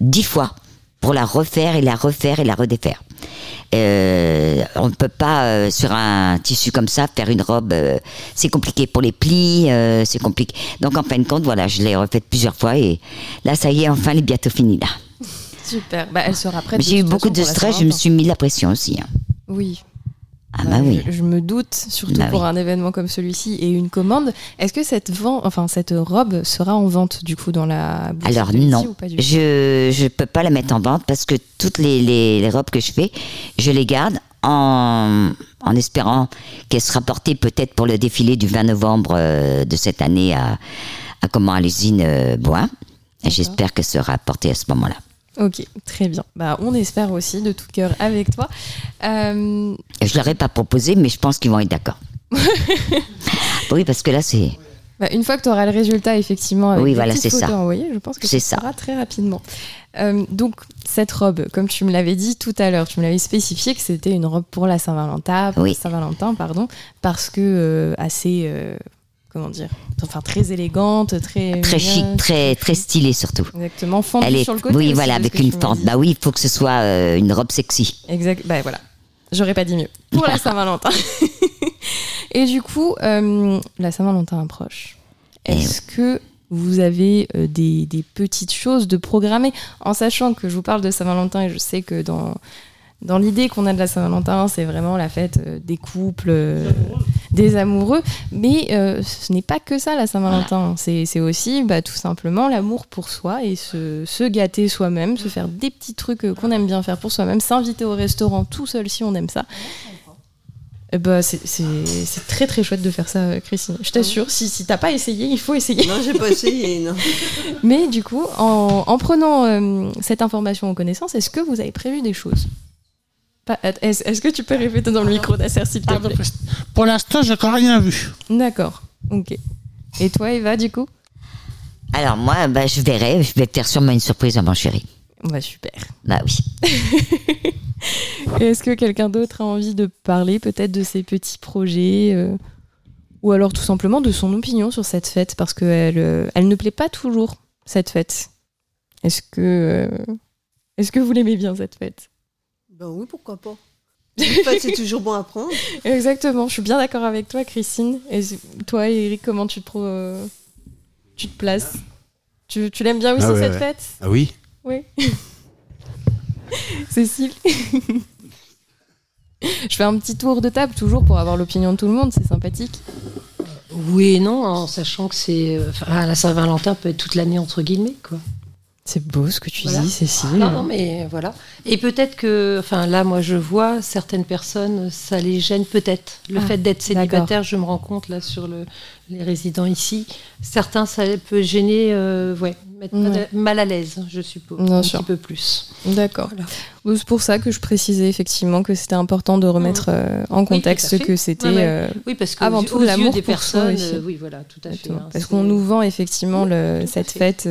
10 fois pour la refaire et la refaire et la redéfaire. Euh, on ne peut pas euh, sur un tissu comme ça faire une robe. euh, c'est compliqué pour les plis, c'est compliqué. Donc en fin de compte, voilà, je l'ai refaite plusieurs fois et là, ça y est, enfin, elle est bientôt finie là. Super. Bah, elle sera prête. J'ai eu beaucoup de stress, je me suis mis la pression aussi. hein. Oui. Ah bah oui. Je, je me doute, surtout Bah pour oui. un événement comme celui-ci et une commande. Est-ce que cette, vent, enfin, cette robe sera en vente du coup dans la boutique Alors non, ou pas je je peux pas la mettre en vente parce que toutes les, les, les robes que je fais, je les garde en, en espérant qu'elles sera portée peut-être pour le défilé du 20 novembre euh, de cette année à, à comment à l'usine euh, Bois. J'espère qu'elle sera portée à ce moment-là. Ok, très bien. Bah, on espère aussi de tout cœur avec toi. Euh, Je leur ai pas proposé, mais je pense qu'ils vont être d'accord. oui, parce que là, c'est. bah, une fois que tu auras le résultat, effectivement, avec Oui, voilà, c'est ça. envoyées, je pense que C'est ça sera très rapidement. Euh, donc, cette robe, comme tu me l'avais dit tout à l'heure, tu me l'avais spécifié que c'était une robe pour la Saint-Valentin, Oui. Saint-Valentin, pardon, parce que euh, assez, euh, comment dire, enfin très élégante, très Très chic, très, très stylée surtout. Exactement, fendue Elle est, sur le côté. oui, aussi, voilà, avec une fente. Bah oui, il faut que ce soit euh, une robe sexy. Exact. Bah voilà. J'aurais pas dit mieux. Pour la Saint-Valentin. Et du coup, euh, la Saint-Valentin approche. Eh Est-ce que vous avez euh, des, des petites choses de programmer en sachant que je vous parle de Saint-Valentin et je sais que dans, dans l'idée qu'on a de la Saint-Valentin, c'est vraiment la fête euh, des couples, euh, des amoureux. Mais euh, ce n'est pas que ça la Saint-Valentin. C'est c'est aussi bah, tout simplement l'amour pour soi et se, se gâter soi-même, se faire des petits trucs qu'on aime bien faire pour soi-même, s'inviter au restaurant tout seul si on aime ça. Eh bah, c'est très très chouette de faire ça, Christine. Je t'assure, si, si t'as pas essayé, il faut essayer. Non, j'ai pas essayé, non. Mais du coup, en, en prenant euh, cette information en connaissance, est-ce que vous avez prévu des choses? Est-ce que tu peux répéter dans le micro d'Acer, s'il te plaît Pour l'instant, j'ai encore rien vu. D'accord, ok. Et toi, Eva, du coup Alors moi, bah, je verrai. Je vais te faire sûrement une surprise à mon chéri. Bah super. Bah oui. Est-ce que quelqu'un d'autre a envie de parler peut-être de ses petits projets euh, ou alors tout simplement de son opinion sur cette fête? Parce qu'elle euh, elle ne plaît pas toujours cette fête. Est-ce que euh, est-ce que vous l'aimez bien cette fête? Ben oui, pourquoi pas. En fait, c'est toujours bon à prendre. Exactement, je suis bien d'accord avec toi Christine. Et toi Eric, comment tu te pro- euh, tu te places Tu, tu l'aimes bien aussi Ah ouais, cette ouais. fête? Ah oui Oui. Cécile Je fais un petit tour de table toujours pour avoir l'opinion de tout le monde, c'est sympathique. Oui et non, en sachant que c'est. euh, Enfin, la Saint-Valentin peut être toute l'année, entre guillemets, quoi. C'est beau ce que tu Voilà. dis, Cécile. Non, non, mais voilà. Et peut-être que, enfin là, moi je vois certaines personnes, ça les gêne peut-être. Le Ah, fait d'être célibataire, je me rends compte là sur le, les résidents ici. Certains, ça peut gêner, euh, ouais, mettre mal à- Ouais. mal à l'aise, je suppose. Bien un sûr. petit peu plus. D'accord. C'est pour ça que je précisais effectivement que c'était important de remettre euh, en Oui, contexte fait. que c'était Ouais, ouais. euh, Oui, parce que avant aux- tout l'amour des pour personnes, euh, oui, voilà, tout à fait, hein, Parce qu'on nous vend effectivement le- cette fête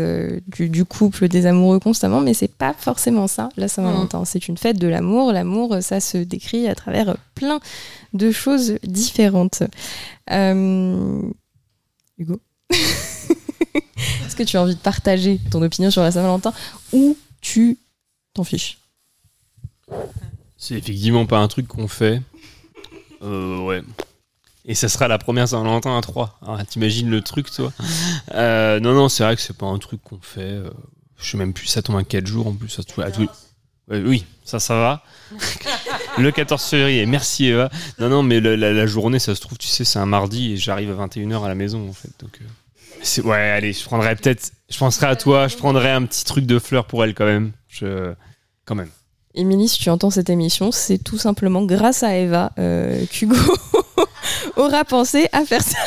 du, du couple, des amoureux constamment, mais c'est pas forcément ça, la Saint-Valentin. C'est une fête de l'amour. L'amour, ça se décrit à travers plein de choses différentes. Euh, Hugo? Est-ce que tu as envie de partager ton opinion sur la Saint-Valentin ou tu t'en fiches? C'est effectivement pas un truc qu'on fait. Euh, ouais. Et ça sera la première Saint-Valentin à 3. Alors, T'imagines le truc, toi? Euh, Non, non, c'est vrai que c'est pas un truc qu'on fait. euh, je sais même plus, ça tombe à 4 jours en plus. Ça, tout- à tout- Ouais, oui, ça, ça va. le 14 février, merci Eva. Non, non, mais la, la journée, ça se trouve, tu sais, c'est un mardi et j'arrive à 21h à la maison, en fait. Donc, euh, ouais, allez, je prendrais peut-être. Je penserai à toi, je prendrais un petit truc de fleurs pour elle quand même. Je, quand même. Émilie, si tu entends cette émission, c'est tout simplement grâce à Eva euh, qu'Hugo aura pensé à faire ça.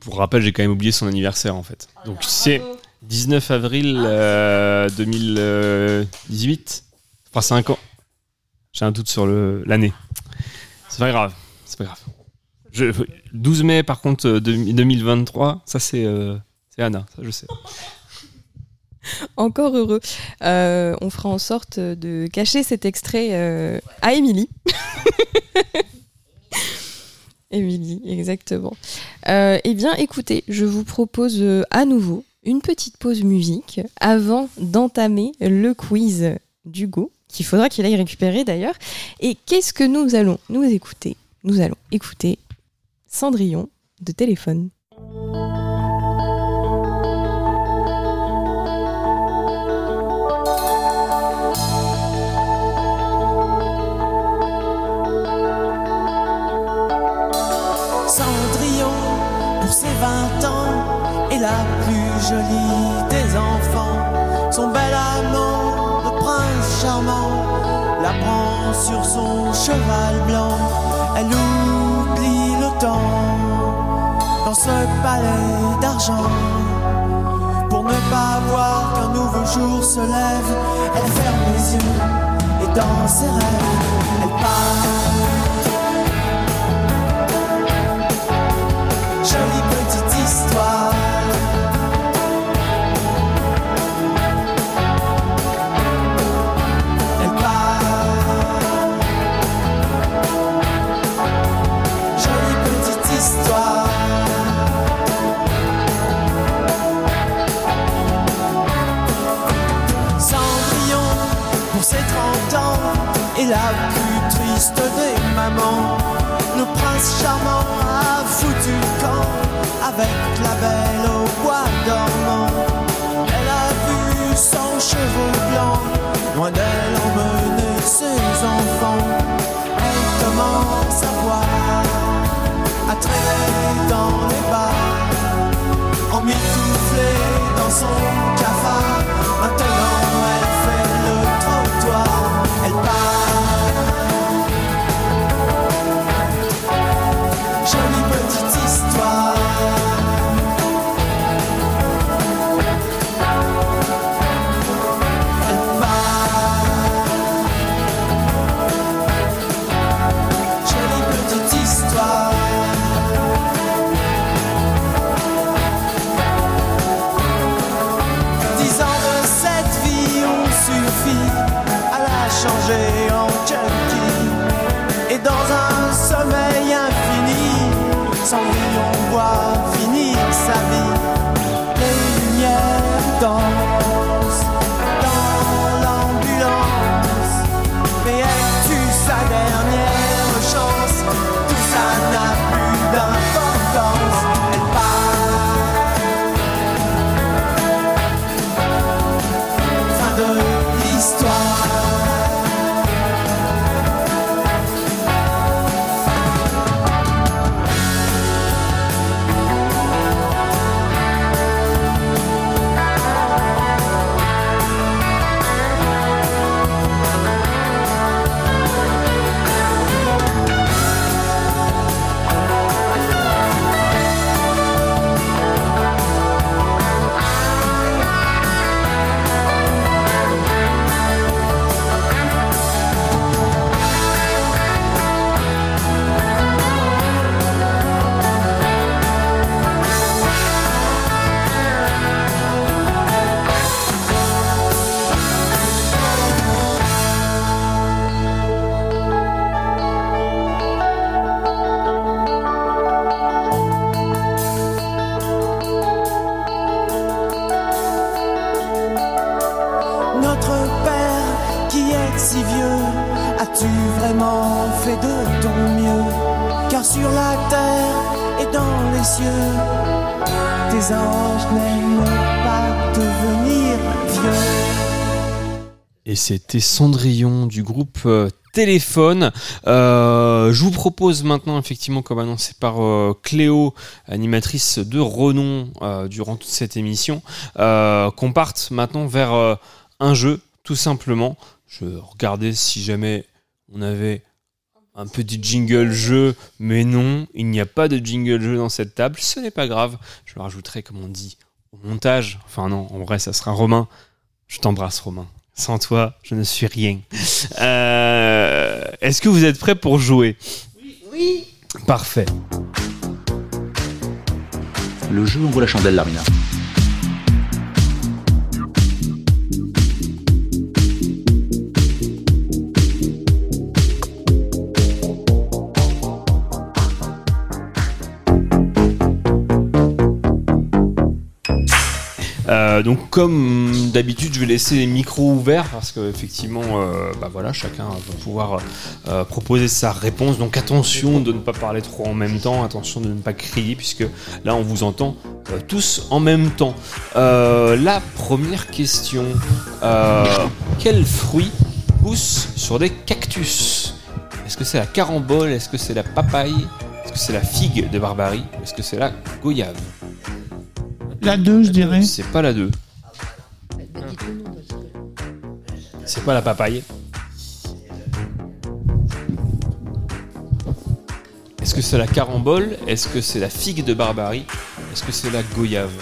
Pour rappel, j'ai quand même oublié son anniversaire en fait. Donc c'est 19 avril euh, 2018. Enfin 5 ans. J'ai un doute sur l'année. C'est pas grave. C'est pas grave. Je- 12 mai par contre euh, de- 2023, ça c'est euh, c'est Anna, ça je sais. Encore heureux. Euh, on fera en sorte de cacher cet extrait euh, à Émilie. Émilie, exactement. Euh, eh bien, écoutez, je vous propose euh, à nouveau une petite pause musique avant d'entamer le quiz d'Hugo, qu'il faudra qu'il aille récupérer d'ailleurs. Et qu'est-ce que nous allons nous écouter? Nous allons écouter Cendrillon de téléphone. Cendrillon, pour ses 20 ans, est la plus jolie des enfants. Son bel charmant, la prend sur son cheval blanc. Elle oublie le temps dans ce palais d'argent. Pour ne pas voir qu'un nouveau jour se lève, elle ferme les yeux et dans ses rêves, elle part. Dans son cafard. C'était Cendrillon du groupe euh, Téléphone. Euh, je vous propose maintenant, effectivement, comme annoncé par euh, Cléo, animatrice de renom durant toute cette émission, qu'on parte maintenant vers un jeu, tout simplement. Je regardais si jamais on avait un petit jingle jeu, mais non, il n'y a pas de jingle jeu dans cette table. Ce n'est pas grave. Je le rajouterai, comme on dit, au montage. Enfin non, en vrai, ça sera Romain. Je t'embrasse, Romain. Sans toi, je ne suis rien. Euh, Est-ce que vous êtes prêts pour jouer? Oui. Parfait. Le jeu ouvre la chandelle, Larmina. Euh, donc comme d'habitude, je vais laisser les micros ouverts parce que effectivement, euh, bah voilà, chacun va pouvoir euh, proposer sa réponse. Donc attention de ne pas parler trop en même temps, attention de ne pas crier puisque là on vous entend tous en même temps. La première question quel fruit pousse sur des cactus? Est-ce que c'est la carambole Est-ce que c'est la papaye? Est-ce que c'est la figue de Barbarie? Est-ce que c'est la goyave? La 2, je dirais. C'est pas la 2. C'est pas la papaye. Est-ce que c'est la carambole Est-ce que c'est la figue de Barbarie? Est-ce que c'est la goyave?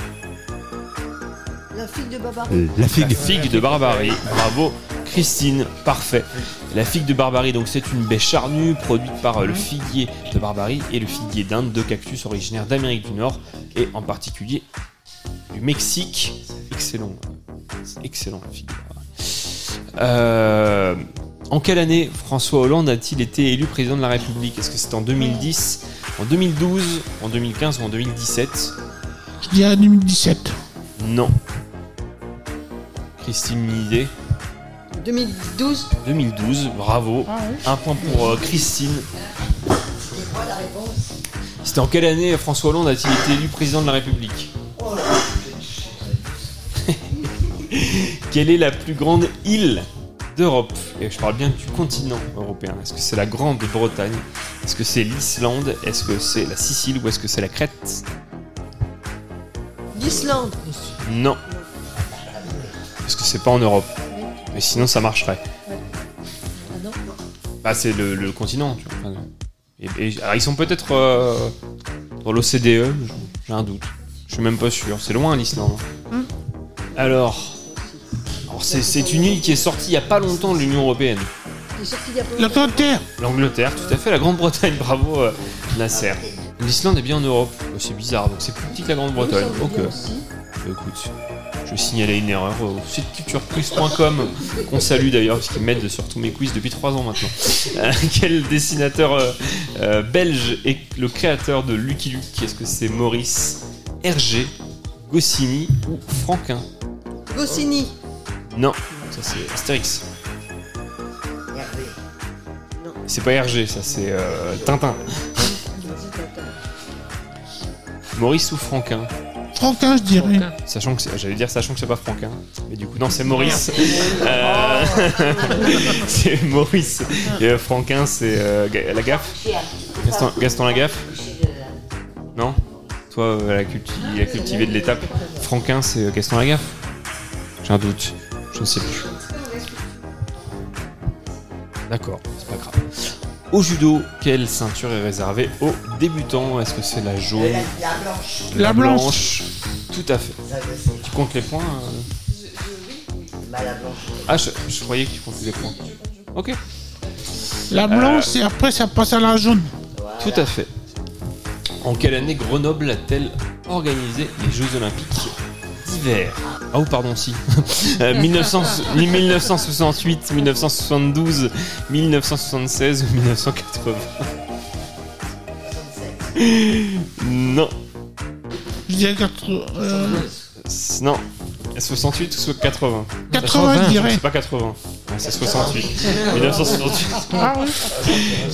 La fille de Barbarie. La figue. de Barbarie. Bravo, Christine. Parfait. La figue de Barbarie, donc c'est une baie charnue produite par euh, le figuier de Barbarie et le figuier d'Inde, deux cactus originaires d'Amérique du Nord et en particulier du Mexique. Excellent. C'est Excellent. Euh, en quelle année François Hollande a-t-il été élu président de la République? Est-ce que c'est en 2010, en 2012, en 2015 ou en 2017 Je dirais 2017. Non. Christine, une idée 2012. 2012, bravo. Ah. Un point pour euh, Christine. C'était en quelle année François Hollande a-t-il été élu président de la République? Quelle est la plus grande île d'Europe? Et je parle bien du continent européen. Est-ce que c'est la Grande-Bretagne Est-ce que c'est l'Islande? Est-ce que c'est la Sicile ou est-ce que c'est la Crète? L'Islande. Non. Parce que c'est pas en Europe. Mais sinon ça marcherait. Bah c'est le, le continent, tu vois. Enfin, et- et- alors, ils sont peut-être euh, dans l'OCDE, j'ai un doute. Je suis même pas sûr. C'est loin l'Islande. Alors, alors, c'est, c'est une île qui est sortie il y a pas longtemps de l'Union Européenne. L'Angleterre. L'Angleterre, tout à fait, la Grande-Bretagne, bravo euh, Nasser. L'Islande est bien en Europe, c'est bizarre, donc c'est plus petit que la Grande-Bretagne. Ok. Bah, écoute, je vais signaler une erreur au site cultureplus.com, qu'on salue d'ailleurs, parce qu'ils m'aident sur tous mes quiz depuis 3 ans maintenant. Euh, quel dessinateur euh, euh, belge est le créateur de Lucky Luke? Est-ce que c'est Maurice, Hergé, Goscinny ou Franquin? Goscinny. Non, ça c'est Astérix. C'est pas Hergé, ça c'est euh, Tintin. Maurice ou Franquin? Franquin, je dirais. Sachant que c'est- j'allais dire sachant que c'est pas Franquin, mais du coup non c'est Maurice. Euh, c'est Maurice. Et euh, Franquin c'est euh, la gaffe? Gaston, Gaston Lagaffe? Non? Toi euh, la, culti- la cultivé de l'étape. Franquin c'est euh, Gaston Lagaffe. J'ai un doute. Je ne sais plus. D'accord, c'est pas grave. Au judo, quelle ceinture est réservée aux débutants? Est-ce que c'est la jaune La blanche. La blanche. Tout à fait. Tu comptes les points euh? Ah, je, je croyais que tu comptais les points. Ok. La blanche, Euh, et après, ça passe à la jaune. Tout à fait. En quelle année Grenoble a-t-elle organisé les Jeux Olympiques d'hiver? Ah, oh, pardon, si. Euh, 1900 1968, 1972, 1976 ou 1980 Non. Je dirais 80. euh, Non. 68 ou 80 80, je dirais. C'est pas 80. Ouais, c'est 68. 1968. Ah oui.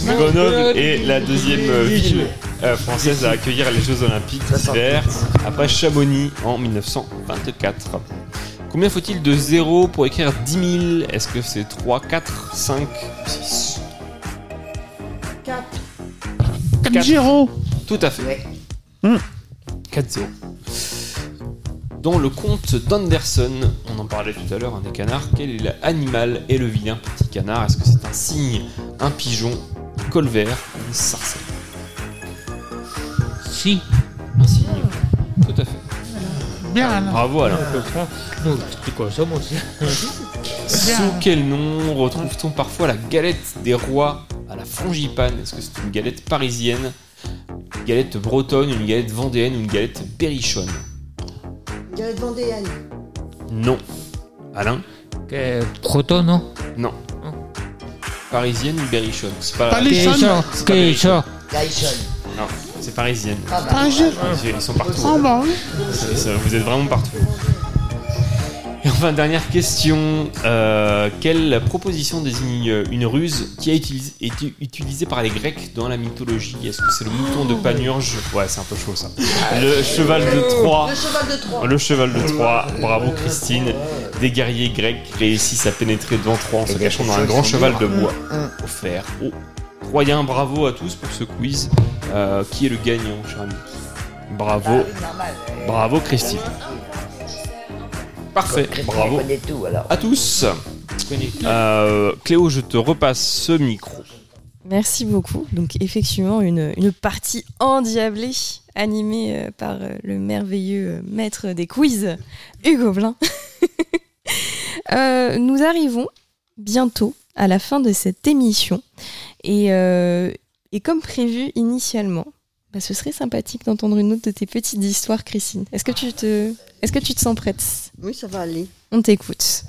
Grenoble est la deuxième euh, ville euh, française à accueillir les Jeux Olympiques d'hiver après Chamonix en 1924. Combien faut-il de zéros pour écrire 10 000 Est-ce que c'est 3, 4, 5 ou 6 4 0 Tout à fait. 4-0. Dans le conte d'Anderson, on en parlait tout à l'heure, un des canards, quel est l'animal et le vilain petit canard? Est-ce que c'est un cygne, un pigeon, un colvert ou une sarcelle Si. Un cygne. Tout à fait. Bien, Alain. Bravo Alain. Quoi ça, moi aussi Sous quel nom retrouve-t-on parfois la galette des rois à la frangipane? Est-ce que c'est une galette parisienne, une galette bretonne, une galette vendéenne ou une galette berrichonne? Galette vendéenne. Non. Alain? Breton, non? Non. Parisienne ou berrichonne? C'est pas Berrichonne. Berrichonne. Non, c'est parisienne. Ah bah. Parisienne. Ils sont partout. Ah bah oui. Vous êtes vraiment partout. Et enfin, dernière question. Euh, quelle proposition désigne une ruse qui a utilisé- été utilisée par les Grecs dans la mythologie? Est-ce que c'est le mouton de Panurge? Ouais, c'est un peu chaud ça. Le cheval de Troie. Le cheval de Troie. Le cheval de Troie. Bravo Christine. Des guerriers grecs réussissent à pénétrer devant Troie en se cachant dans un grand cheval de bois offert Bravo à tous pour ce quiz. Euh, qui est le gagnant, cher ami? Bravo. Bravo Christine. Parfait, bravo à tous. Euh, Cléo, je te repasse ce micro. Merci beaucoup. Donc effectivement, une, une partie endiablée animée euh, par euh, le merveilleux euh, maître des quiz, Hugo Blin. Euh, nous arrivons bientôt à la fin de cette émission. Et, euh, et comme prévu initialement, bah, ce serait sympathique d'entendre une autre de tes petites histoires, Christine. Est-ce que tu te, est-ce que tu te sens prête? Oui, ça va aller. On t'écoute.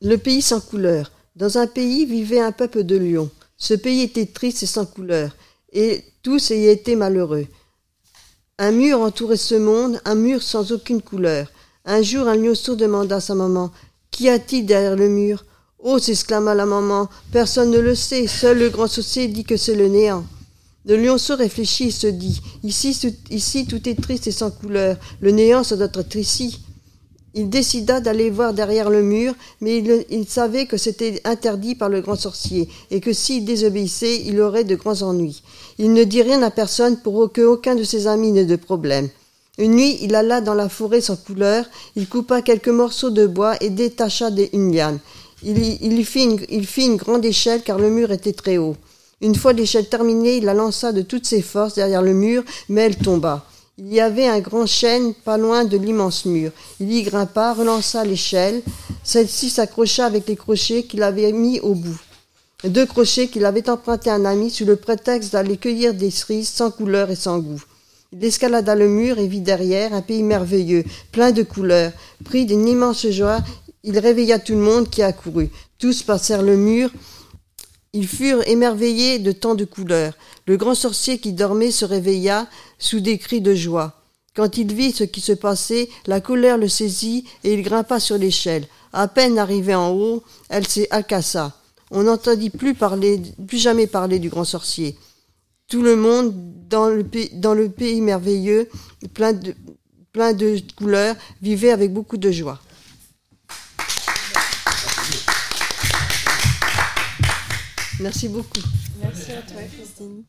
Le pays sans couleur. Dans un pays vivait un peuple de lions. Ce pays était triste et sans couleur, et tous y étaient malheureux. Un mur entourait ce monde, un mur sans aucune couleur. Un jour, un lionceau demanda à sa maman Qu'y a-t-il derrière le mur? Oh s'exclama la maman, personne ne le sait, seul le grand sorcier dit que c'est le néant. Le lionceau réfléchit et se dit ici, ici tout est triste et sans couleur, le néant ça doit être ici. Il décida d'aller voir derrière le mur, mais il, il savait que c'était interdit par le grand sorcier, et que s'il désobéissait, il aurait de grands ennuis. Il ne dit rien à personne pour que aucun de ses amis n'ait de problème. Une nuit, il alla dans la forêt sans couleur, il coupa quelques morceaux de bois et détacha des, une liane. Il, fit une grande échelle car le mur était très haut. Une fois l'échelle terminée, il la lança de toutes ses forces derrière le mur, mais elle tomba. Il y avait un grand chêne pas loin de l'immense mur. Il y grimpa, relança l'échelle. Celle-ci s'accrocha avec les crochets qu'il avait mis au bout. Deux crochets qu'il avait empruntés à un ami sous le prétexte d'aller cueillir des cerises sans couleur et sans goût. Il escalada le mur et vit derrière un pays merveilleux, plein de couleurs. Pris d'une immense joie, il réveilla tout le monde qui accourut. Tous passèrent le mur. Ils furent émerveillés de tant de couleurs. Le grand sorcier qui dormait se réveilla sous des cris de joie. Quand il vit ce qui se passait, la colère le saisit et il grimpa sur l'échelle. À peine arrivé en haut, elle s'est accassa. On n'entendit plus parler, plus jamais parler du grand sorcier. Tout le monde dans le, pays, merveilleux, plein de couleurs, vivait avec beaucoup de joie. Merci beaucoup. Merci à toi, Christine.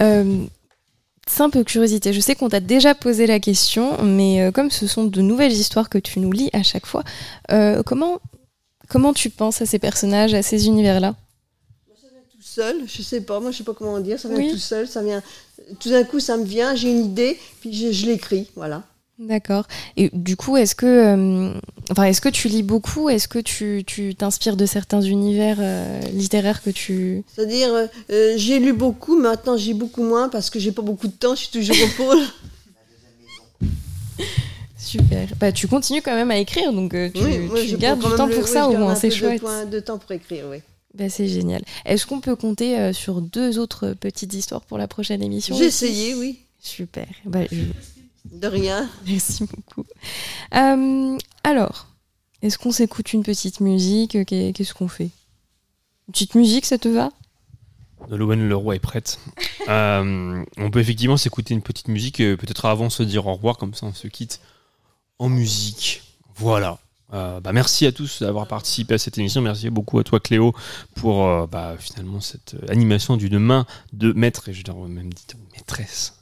Euh, simple curiosité, je sais qu'on t'a déjà posé la question, mais euh, comme ce sont de nouvelles histoires que tu nous lis à chaque fois, euh, comment, comment tu penses à ces personnages, à ces univers-là? Tout seul, je sais pas, moi je sais pas comment dire, ça vient Oui. tout seul, ça vient. Tout d'un coup, ça me vient, j'ai une idée, puis je, je l'écris, voilà. D'accord. Et du coup, est-ce que, euh, enfin, est-ce que tu lis beaucoup? Est-ce que tu tu t'inspires de certains univers euh, littéraires que tu... C'est-à-dire, euh, j'ai lu beaucoup, maintenant j'ai beaucoup moins parce que j'ai pas beaucoup de temps, je suis toujours au pôle. Super. Bah, tu continues quand même à écrire, donc euh, tu, Oui, moi, tu je gardes du temps le- pour oui, ça au moins, c'est de chouette. point- De, temps pour écrire, oui. Bah, c'est génial. Est-ce qu'on peut compter euh, sur deux autres petites histoires pour la prochaine émission J'ai essayé, oui. Super. Bah, je- De rien. Merci beaucoup. Euh, alors, Est-ce qu'on s'écoute une petite musique? Qu'est- Qu'est-ce qu'on fait? Une petite musique, ça te va? Nolwenn Leroy est prête. Euh, on peut effectivement s'écouter une petite musique, euh, peut-être avant de se dire au revoir, comme ça on se quitte en musique. Voilà. Euh, bah, merci à tous d'avoir participé à cette émission. Merci beaucoup à toi Cléo pour euh, bah, finalement cette animation d'une main de maître, et je dirais même dit maîtresse,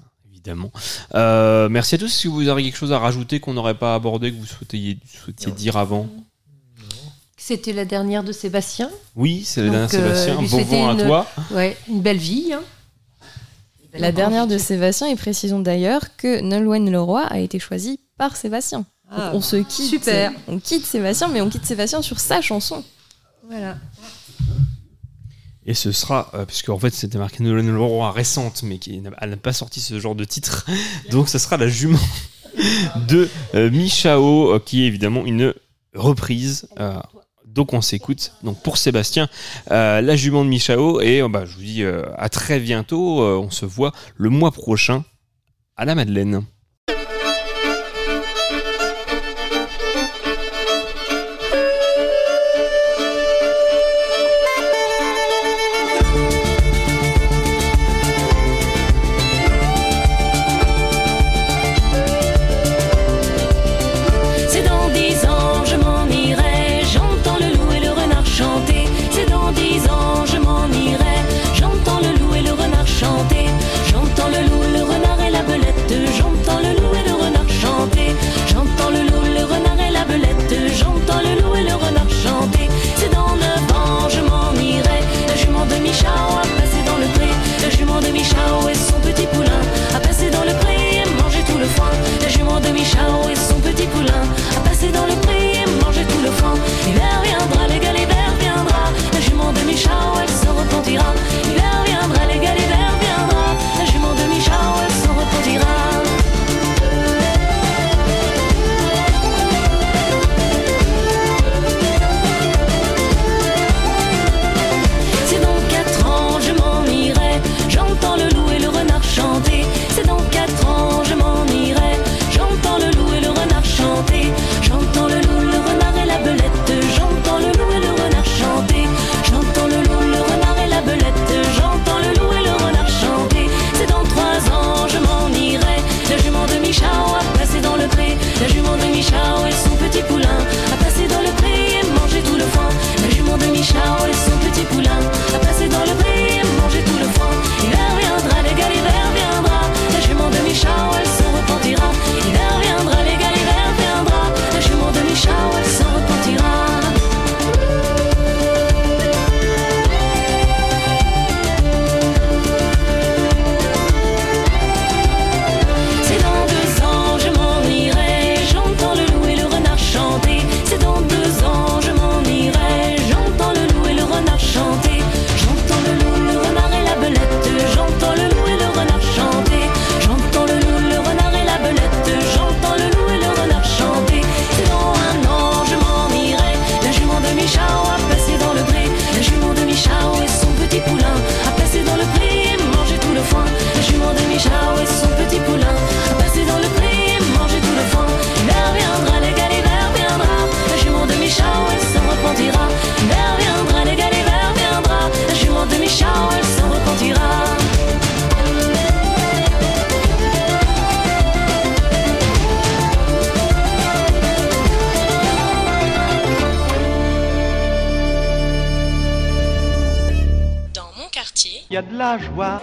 évidemment. Euh, merci à tous. Si vous avez quelque chose à rajouter qu'on n'aurait pas abordé, que vous souhaitiez, souhaitiez dire avant C'était la dernière de Sébastien. Oui, c'est la Donc, dernière Sébastien. lui Bon souhaiter vent à une- toi. Ouais, une belle vie. hein. La dernière de Sébastien, et précisons d'ailleurs que Nolwenn Leroy a été choisie par Sébastien. Ah, on se quitte. super. On quitte Sébastien, mais on quitte Sébastien sur sa chanson. Voilà. Et ce sera, euh, puisque en fait c'était marqué Nolwenn Leroy récente, mais qui n'a pas sorti ce genre de titre, donc ce sera la jument de euh, Michao, euh, qui est évidemment une reprise. donc on s'écoute. Donc pour Sébastien, la jument de Michao, et bah, je vous dis à très bientôt. on se voit le mois prochain à la Madeleine.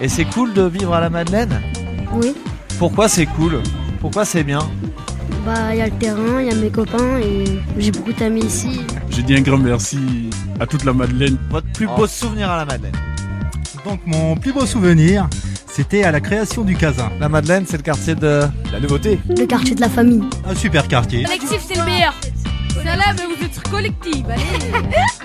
Et c'est cool de vivre à la Madeleine Oui. Pourquoi c'est cool Pourquoi c'est bien Bah, il y a le terrain, il y a mes copains et j'ai beaucoup d'amis ici. Je dis un grand merci à toute la Madeleine. Votre plus beau souvenir à la Madeleine Donc mon plus beau souvenir, c'était à la création du Casin. La Madeleine, c'est le quartier de la nouveauté. Le quartier de la famille. Un super quartier. Collectif, c'est le meilleur. Ça là, mais vous êtes collectif, allez.